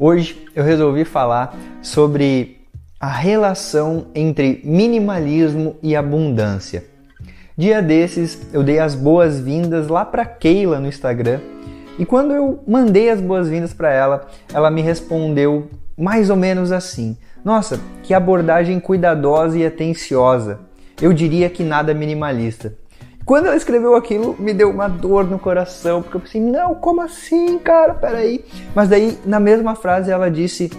Hoje eu resolvi falar sobre a relação entre minimalismo e abundância. Dia desses eu dei as boas-vindas lá para Keila no Instagram e quando eu mandei as boas-vindas para ela, ela me respondeu mais ou menos assim: Nossa, que abordagem cuidadosa e atenciosa. Eu diria que nada minimalista. Quando ela escreveu aquilo, me deu uma dor no coração, porque eu pensei, não, como assim, cara? Peraí. Mas daí, na mesma frase, ela disse: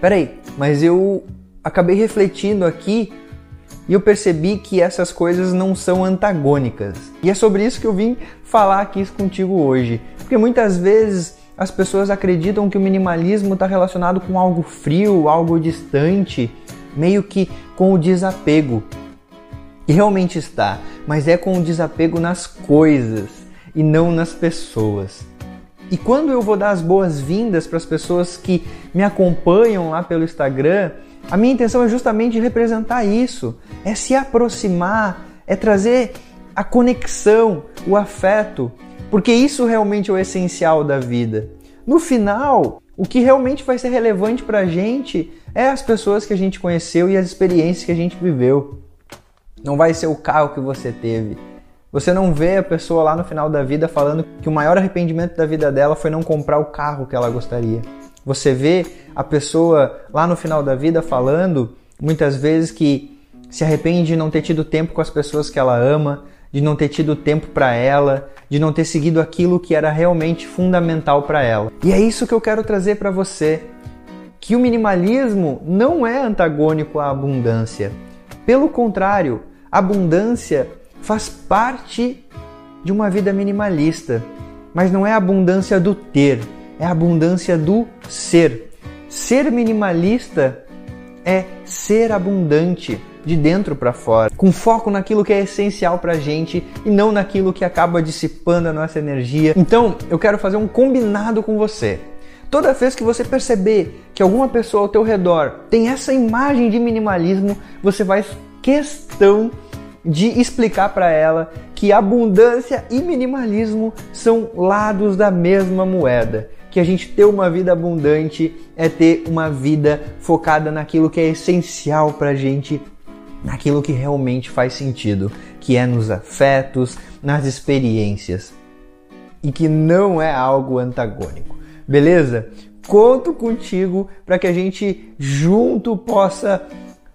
Peraí, mas eu acabei refletindo aqui e eu percebi que essas coisas não são antagônicas. E é sobre isso que eu vim falar aqui contigo hoje. Porque muitas vezes as pessoas acreditam que o minimalismo está relacionado com algo frio, algo distante, meio que com o desapego. Realmente está, mas é com o desapego nas coisas e não nas pessoas. E quando eu vou dar as boas-vindas para as pessoas que me acompanham lá pelo Instagram, a minha intenção é justamente representar isso, é se aproximar, é trazer a conexão, o afeto, porque isso realmente é o essencial da vida. No final, o que realmente vai ser relevante para a gente é as pessoas que a gente conheceu e as experiências que a gente viveu. Não vai ser o carro que você teve. Você não vê a pessoa lá no final da vida falando que o maior arrependimento da vida dela foi não comprar o carro que ela gostaria. Você vê a pessoa lá no final da vida falando muitas vezes que se arrepende de não ter tido tempo com as pessoas que ela ama, de não ter tido tempo para ela, de não ter seguido aquilo que era realmente fundamental para ela. E é isso que eu quero trazer para você, que o minimalismo não é antagônico à abundância. Pelo contrário, abundância faz parte de uma vida minimalista, mas não é a abundância do ter, é a abundância do ser. Ser minimalista é ser abundante de dentro para fora, com foco naquilo que é essencial para a gente e não naquilo que acaba dissipando a nossa energia. Então, eu quero fazer um combinado com você. Toda vez que você perceber que alguma pessoa ao teu redor tem essa imagem de minimalismo, você vai questão de explicar para ela que abundância e minimalismo são lados da mesma moeda. Que a gente ter uma vida abundante é ter uma vida focada naquilo que é essencial para a gente, naquilo que realmente faz sentido, que é nos afetos, nas experiências e que não é algo antagônico. Beleza? Conto contigo para que a gente junto possa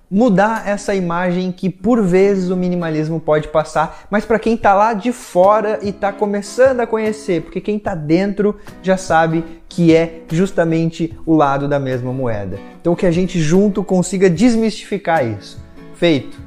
mudar essa imagem que por vezes o minimalismo pode passar, mas para quem está lá de fora e está começando a conhecer, porque quem está dentro já sabe que é justamente o lado da mesma moeda. Então que a gente junto consiga desmistificar isso. Feito.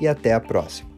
e até a próxima.